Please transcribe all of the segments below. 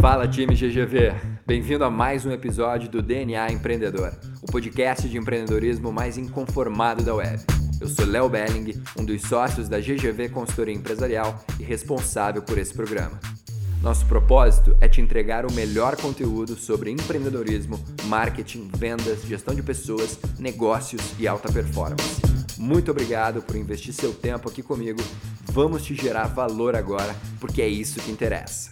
Fala time GGV, bem-vindo a mais um episódio do DNA Empreendedor, o podcast de empreendedorismo mais inconformado da web. Eu sou Léo Belling, um dos sócios da GGV Consultoria Empresarial e responsável por esse programa. Nosso propósito é te entregar o melhor conteúdo sobre empreendedorismo, marketing, vendas, gestão de pessoas, negócios e alta performance. Muito obrigado por investir seu tempo aqui comigo. Vamos te gerar valor agora, porque é isso que interessa.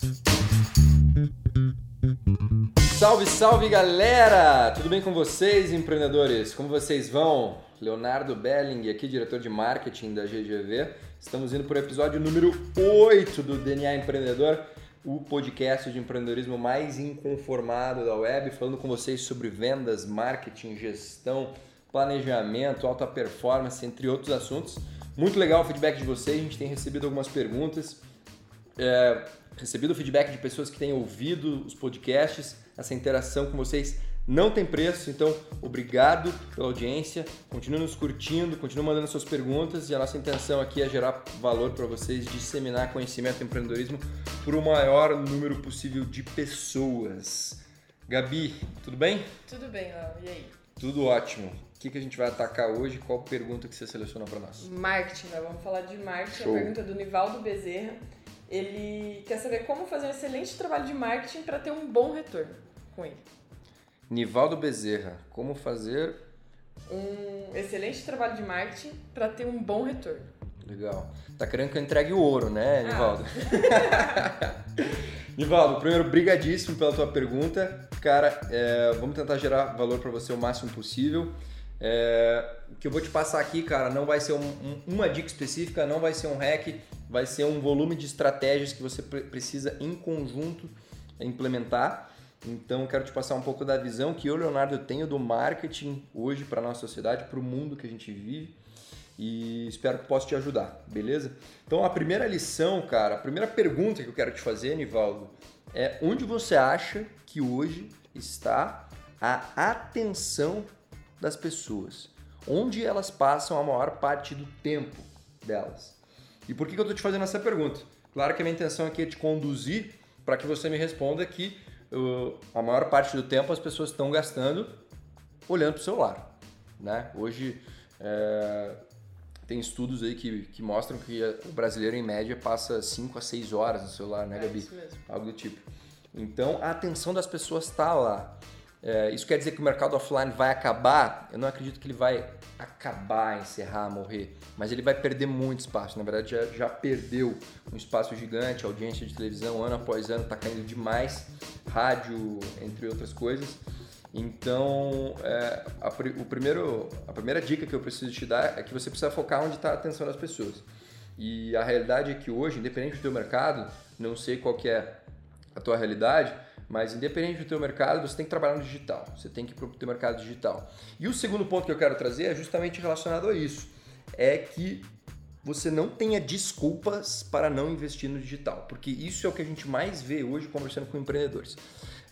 Salve, salve galera! Tudo bem com vocês, empreendedores? Como vocês vão? Leonardo Belling, aqui, diretor de marketing da GGV. Estamos indo para o episódio número 8 do DNA Empreendedor, o podcast de empreendedorismo mais inconformado da web, falando com vocês sobre vendas, marketing, gestão, planejamento, alta performance, entre outros assuntos. Muito legal o feedback de vocês, a gente tem recebido algumas perguntas, é, recebido feedback de pessoas que têm ouvido os podcasts, essa interação com vocês não tem preço, então obrigado pela audiência, continue nos curtindo, continue mandando suas perguntas e a nossa intenção aqui é gerar valor para vocês, disseminar conhecimento e empreendedorismo para o maior número possível de pessoas. Gabi, tudo bem? Tudo bem, Léo. E aí? Tudo ótimo que, que a gente vai atacar hoje? Qual pergunta que você selecionou para nós? Marketing, né? vamos falar de marketing. Show. A pergunta é do Nivaldo Bezerra. Ele quer saber como fazer um excelente trabalho de marketing para ter um bom retorno com ele. Nivaldo Bezerra, como fazer um excelente trabalho de marketing para ter um bom retorno. Legal. Tá querendo que eu entregue o ouro, né, Nivaldo? Ah. Nivaldo, primeiro, brigadíssimo pela tua pergunta. Cara, é, vamos tentar gerar valor para você o máximo possível. É, o que eu vou te passar aqui, cara, não vai ser um, um, uma dica específica, não vai ser um hack, vai ser um volume de estratégias que você precisa em conjunto implementar. Então, quero te passar um pouco da visão que eu, Leonardo, tenho do marketing hoje para a nossa sociedade, para o mundo que a gente vive. E espero que possa te ajudar, beleza? Então, a primeira lição, cara, a primeira pergunta que eu quero te fazer, Nivaldo, é onde você acha que hoje está a atenção das pessoas, onde elas passam a maior parte do tempo delas. E por que eu estou te fazendo essa pergunta? Claro que a minha intenção aqui é te conduzir para que você me responda que uh, a maior parte do tempo as pessoas estão gastando olhando para o celular. Né? Hoje é, tem estudos aí que, que mostram que o brasileiro em média passa 5 a 6 horas no celular, né, é Gabi? Isso mesmo. Algo do tipo. Então a atenção das pessoas está lá. É, isso quer dizer que o mercado offline vai acabar? Eu não acredito que ele vai acabar, encerrar, morrer, mas ele vai perder muito espaço. Na verdade, já, já perdeu um espaço gigante, audiência de televisão ano após ano está caindo demais, rádio, entre outras coisas. Então, é, a, o primeiro, a primeira dica que eu preciso te dar é que você precisa focar onde está a atenção das pessoas. E a realidade é que hoje, independente do teu mercado, não sei qual que é a tua realidade, mas independente do teu mercado, você tem que trabalhar no digital. Você tem que ir para o teu mercado digital. E o segundo ponto que eu quero trazer é justamente relacionado a isso. É que você não tenha desculpas para não investir no digital, porque isso é o que a gente mais vê hoje conversando com empreendedores.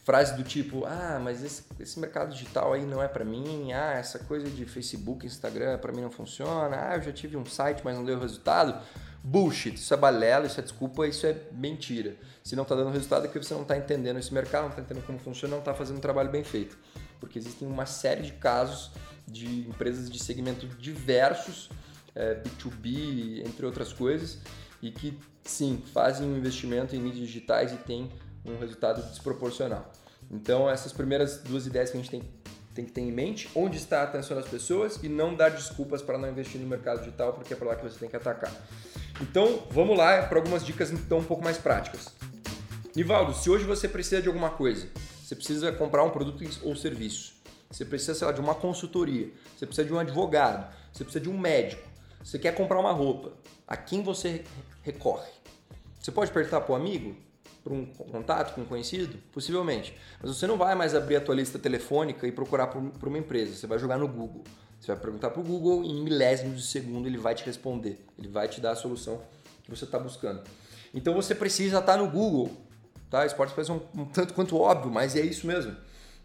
Frases do tipo, ah, mas esse, esse mercado digital aí não é para mim, ah, essa coisa de Facebook, Instagram para mim não funciona, ah, eu já tive um site, mas não deu resultado. Bullshit, isso é balela, isso é desculpa, isso é mentira. Se não está dando resultado é porque você não está entendendo esse mercado, não está entendendo como funciona, não está fazendo um trabalho bem feito. Porque existem uma série de casos de empresas de segmento diversos, é, B2B, entre outras coisas, e que sim, fazem um investimento em mídias digitais e têm um resultado desproporcional. Então, essas primeiras duas ideias que a gente tem, tem que ter em mente, onde está a atenção das pessoas e não dar desculpas para não investir no mercado digital, porque é para lá que você tem que atacar. Então, vamos lá para algumas dicas então um pouco mais práticas. Nivaldo, se hoje você precisa de alguma coisa, você precisa comprar um produto ou serviço, você precisa, sei lá, de uma consultoria, você precisa de um advogado, você precisa de um médico, você quer comprar uma roupa, a quem você recorre? Você pode perguntar para um amigo, para um contato, para um conhecido? Possivelmente. Mas você não vai mais abrir a tua lista telefônica e procurar por uma empresa, você vai jogar no Google. Você vai perguntar para o Google e em milésimos de segundo ele vai te responder. Ele vai te dar a solução que você está buscando. Então você precisa estar no Google. Tá? Isso pode um, um tanto quanto óbvio, mas é isso mesmo.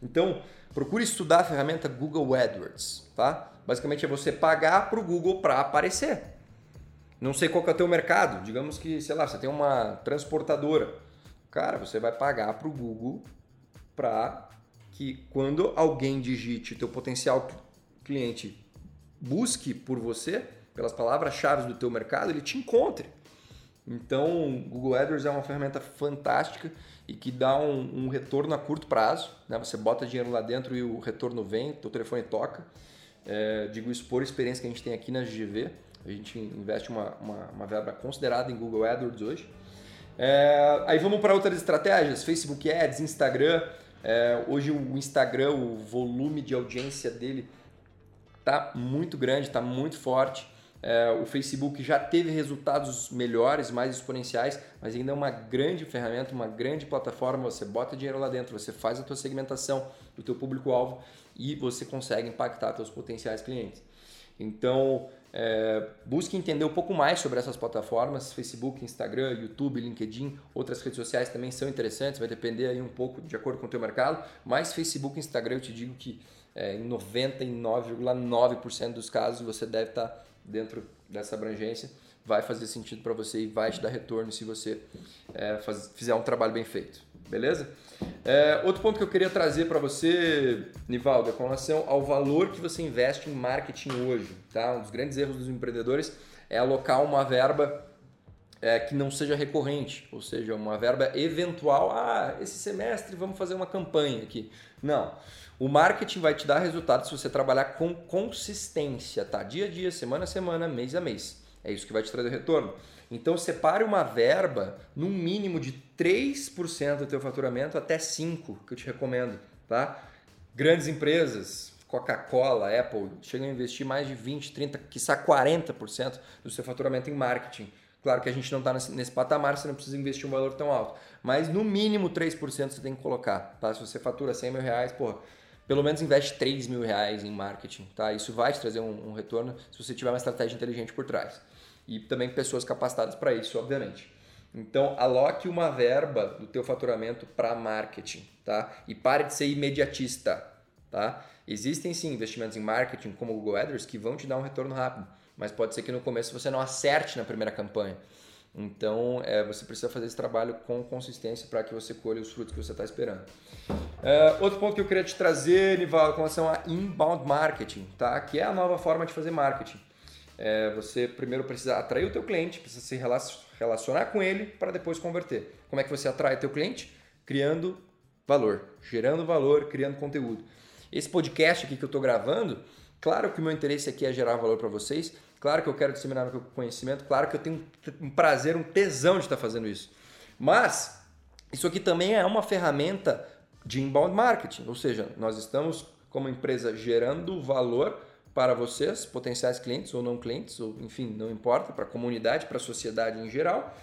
Então, procure estudar a ferramenta Google AdWords. Tá? Basicamente é você pagar para o Google para aparecer. Não sei qual é o teu mercado. Digamos que, sei lá, você tem uma transportadora. Cara, você vai pagar para o Google para que quando alguém digite o teu potencial cliente busque por você, pelas palavras-chave do teu mercado, ele te encontre. Então, Google AdWords é uma ferramenta fantástica e que dá um, um, retorno a curto prazo. Né? Você bota dinheiro lá dentro e o retorno vem, o teu telefone toca. É, digo isso por experiência que a gente tem aqui na GGV. A gente investe uma, uma, uma verba considerada em Google AdWords hoje. É, aí vamos para outras estratégias, Facebook Ads, Instagram. É, hoje o Instagram, o volume de audiência dele está muito grande, está muito forte. É, o Facebook já teve resultados melhores, mais exponenciais, mas ainda é uma grande ferramenta, uma grande plataforma. Você bota dinheiro lá dentro, você faz a tua segmentação do teu público-alvo e você consegue impactar seus potenciais clientes. Então, é, busque entender um pouco mais sobre essas plataformas, Facebook, Instagram, YouTube, LinkedIn, outras redes sociais também são interessantes, vai depender aí um pouco de acordo com o teu mercado, mas Facebook Instagram eu te digo que é, em 99,9% dos casos você deve estar dentro dessa abrangência, vai fazer sentido para você e vai te dar retorno se você é, faz, fizer um trabalho bem feito. Beleza? É, outro ponto que eu queria trazer para você, Nivaldo, é com relação ao valor que você investe em marketing hoje. Tá? Um dos grandes erros dos empreendedores é alocar uma verba é, que não seja recorrente, ou seja, uma verba eventual. Ah, esse semestre vamos fazer uma campanha aqui. Não. O marketing vai te dar resultado se você trabalhar com consistência, tá? Dia a dia, semana a semana, mês a mês. É isso que vai te trazer retorno. Então separe uma verba no mínimo de 3% do teu faturamento até 5%, que eu te recomendo, tá? Grandes empresas, Coca-Cola, Apple, chegam a investir mais de 20, 30, quiçá 40% do seu faturamento em marketing. Claro que a gente não está nesse, nesse, patamar, você não precisa investir um valor tão alto. Mas no mínimo 3% você tem que colocar. Tá? Se você fatura 100 mil reais, porra, pelo menos investe 3 mil reais em marketing. Tá? Isso vai te trazer um, um retorno se você tiver uma estratégia inteligente por trás. E também pessoas capacitadas para isso, obviamente. Então, aloque uma verba do teu faturamento para marketing, tá? E pare de ser imediatista, tá? Existem sim investimentos em marketing como o Google AdWords que vão te dar um retorno rápido, mas pode ser que no começo você não acerte na primeira campanha. Então, é, você precisa fazer esse trabalho com consistência para que você colhe os frutos que você está esperando. É, outro ponto que eu queria te trazer, Nivaldo, com relação a inbound marketing, tá? que é a nova forma de fazer marketing. É, você primeiro precisa atrair o teu cliente, precisa se relacionar com ele para depois converter. Como é que você atrai teu cliente? Criando valor, gerando valor, criando conteúdo. Esse podcast aqui que eu estou gravando, claro que o meu interesse aqui é gerar valor para vocês, Claro que eu quero disseminar meu conhecimento, claro que eu tenho um prazer, um tesão de estar fazendo isso. Mas isso aqui também é uma ferramenta de inbound marketing, ou seja, nós estamos como empresa gerando valor para vocês, potenciais clientes ou não clientes, ou enfim, não importa, para a comunidade, para a sociedade em geral.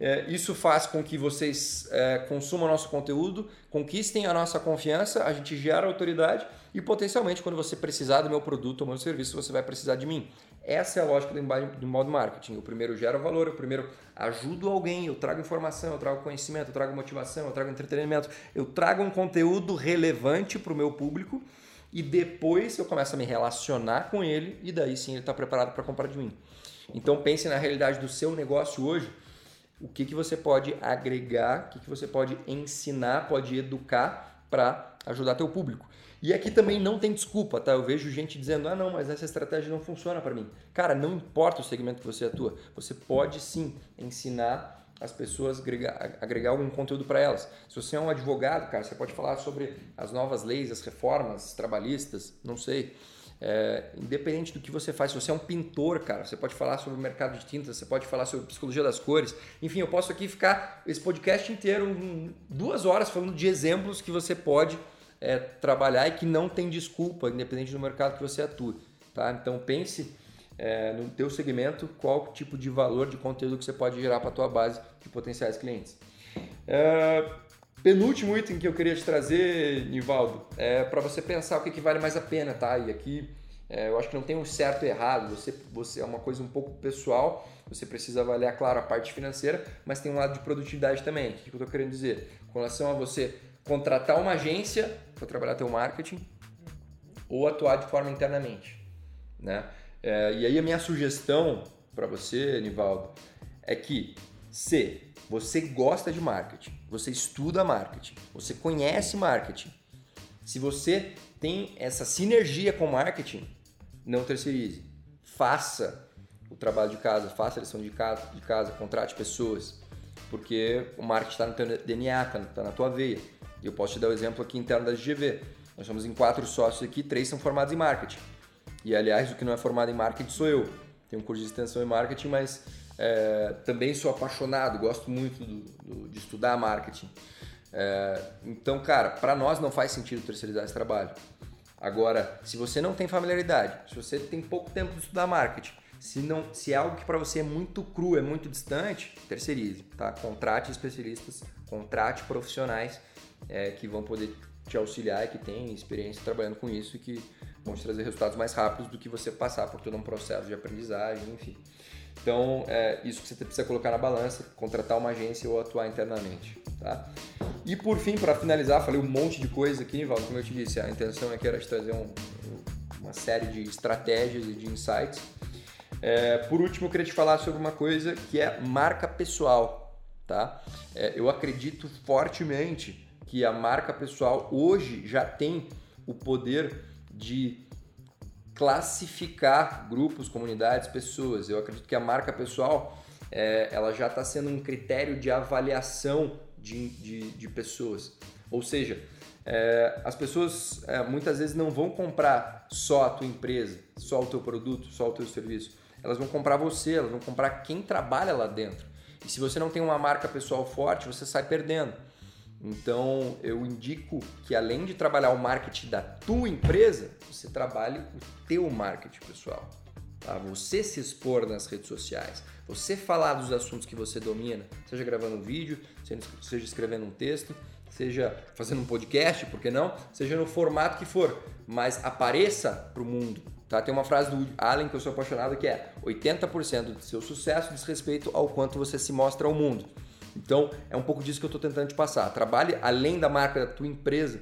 É, isso faz com que vocês é, consumam nosso conteúdo, conquistem a nossa confiança, a gente gera autoridade e potencialmente quando você precisar do meu produto ou meu serviço, você vai precisar de mim. Essa é a lógica do inbound marketing. Eu primeiro gero valor, eu primeiro ajudo alguém, eu trago informação, eu trago conhecimento, eu trago motivação, eu trago entretenimento, eu trago um conteúdo relevante para o meu público e depois eu começo a me relacionar com ele e daí sim ele está preparado para comprar de mim. Então pense na realidade do seu negócio hoje, o que, que você pode agregar, o que, que você pode ensinar, pode educar para ajudar teu público. E aqui também não tem desculpa, tá? Eu vejo gente dizendo: ah, não, mas essa estratégia não funciona para mim. Cara, não importa o segmento que você atua, você pode sim ensinar as pessoas agregar, agregar algum conteúdo para elas. Se você é um advogado, cara, você pode falar sobre as novas leis, as reformas trabalhistas, não sei. É, independente do que você faz, se você é um pintor, cara, você pode falar sobre o mercado de tintas, você pode falar sobre psicologia das cores. Enfim, eu posso aqui ficar esse podcast inteiro, duas horas, falando de exemplos que você pode é, trabalhar e que não tem desculpa, independente do mercado que você atua. Tá? Então pense é, no teu segmento qual tipo de valor de conteúdo que você pode gerar para a tua base de potenciais clientes. É, penúltimo item que eu queria te trazer, Nivaldo, é para você pensar o que, que vale mais a pena, tá? E aqui é, eu acho que não tem um certo e errado, você, você é uma coisa um pouco pessoal, você precisa avaliar, claro, a parte financeira, mas tem um lado de produtividade também. O que, eu estou querendo dizer? Com relação a você contratar uma agência para trabalhar teu marketing ou atuar de forma internamente, né? É, e aí a minha sugestão para você, Nivaldo, é que se você gosta de marketing, você estuda marketing, você conhece marketing. Se você tem essa sinergia com marketing, não terceirize. Faça o trabalho de casa, faça a lição de casa, de casa contrate pessoas, porque o marketing está no teu DNA, está tá na tua veia. E eu posso te dar o um exemplo aqui interno da GV. Nós somos em quatro sócios aqui, três são formados em marketing. E aliás, o que não é formado em marketing sou eu. Tenho um curso de extensão em marketing, mas é, também sou apaixonado, gosto muito do, do, de estudar marketing. É, então, cara, para nós não faz sentido terceirizar esse trabalho. Agora, se você não tem familiaridade, se você tem pouco tempo de estudar marketing, se, não, se é algo que para você é muito cru, é muito distante, terceirize, tá? Contrate especialistas, contrate profissionais é, que vão poder te auxiliar e que têm experiência trabalhando com isso que vão te trazer resultados mais rápidos do que você passar por todo um processo de aprendizagem, enfim. Então, é isso que você precisa colocar na balança, contratar uma agência ou atuar internamente, tá? E por fim, para finalizar, falei um monte de coisa aqui, Valdo, como eu te disse, a intenção aqui era te trazer um, uma série de estratégias e de insights. É, por último, eu queria te falar sobre uma coisa que é marca pessoal, tá? É, eu acredito fortemente que a marca pessoal hoje já tem o poder de classificar grupos, comunidades, pessoas. Eu acredito que a marca pessoal é, ela já está sendo um critério de avaliação de, de, de pessoas. Ou seja, é, as pessoas é, muitas vezes não vão comprar só a tua empresa, só o teu produto, só o teu serviço. Elas vão comprar você, elas vão comprar quem trabalha lá dentro. E se você não tem uma marca pessoal forte, você sai perdendo. Então eu indico que além de trabalhar o marketing da tua empresa, você trabalhe o teu marketing pessoal. Tá? Você se expor nas redes sociais, você falar dos assuntos que você domina, seja gravando um vídeo, seja escrevendo um texto, seja fazendo um podcast, por que não? Seja no formato que for, mas apareça para o mundo. Tá? Tem uma frase do Allen que eu sou apaixonado que é 80% do seu sucesso diz respeito ao quanto você se mostra ao mundo. Então, é um pouco disso que eu estou tentando te passar. Trabalhe além da marca da tua empresa,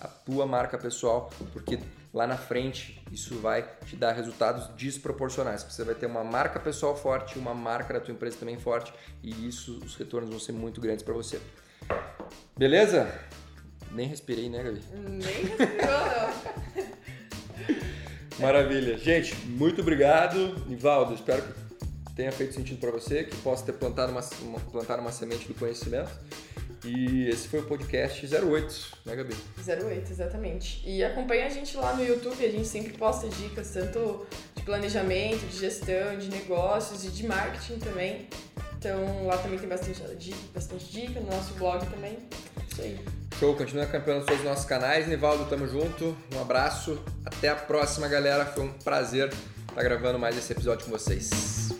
a tua marca pessoal, porque lá na frente isso vai te dar resultados desproporcionais. Você vai ter uma marca pessoal forte, uma marca da tua empresa também forte, e isso os retornos vão ser muito grandes para você. Beleza? Nem respirei, né, Gabi? Nem respirou, Maravilha. Gente, muito obrigado. Nivaldo, espero que tenha feito sentido para você, que possa ter plantado uma, uma, plantado uma semente do conhecimento. E esse foi o podcast 08, né, Gabi? 08, exatamente. E acompanha a gente lá no YouTube, a gente sempre posta dicas, tanto de planejamento, de gestão, de negócios e de marketing também. Então lá também tem bastante dica, bastante dica, no nosso blog também. Isso aí. Show, continua acompanhando todos os nossos canais. Nivaldo, tamo junto. Um abraço. Até a próxima, galera. Foi um prazer estar gravando mais esse episódio com vocês.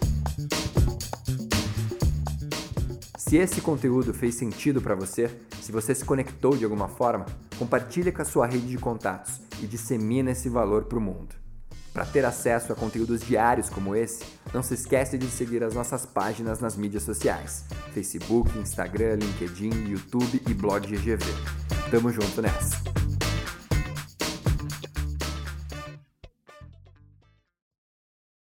Se esse conteúdo fez sentido para você, se você se conectou de alguma forma, compartilhe com a sua rede de contatos e dissemina esse valor para o mundo. Para ter acesso a conteúdos diários como esse, não se esqueça de seguir as nossas páginas nas mídias sociais: Facebook, Instagram, LinkedIn, YouTube e blog GGV. Tamo junto nessa!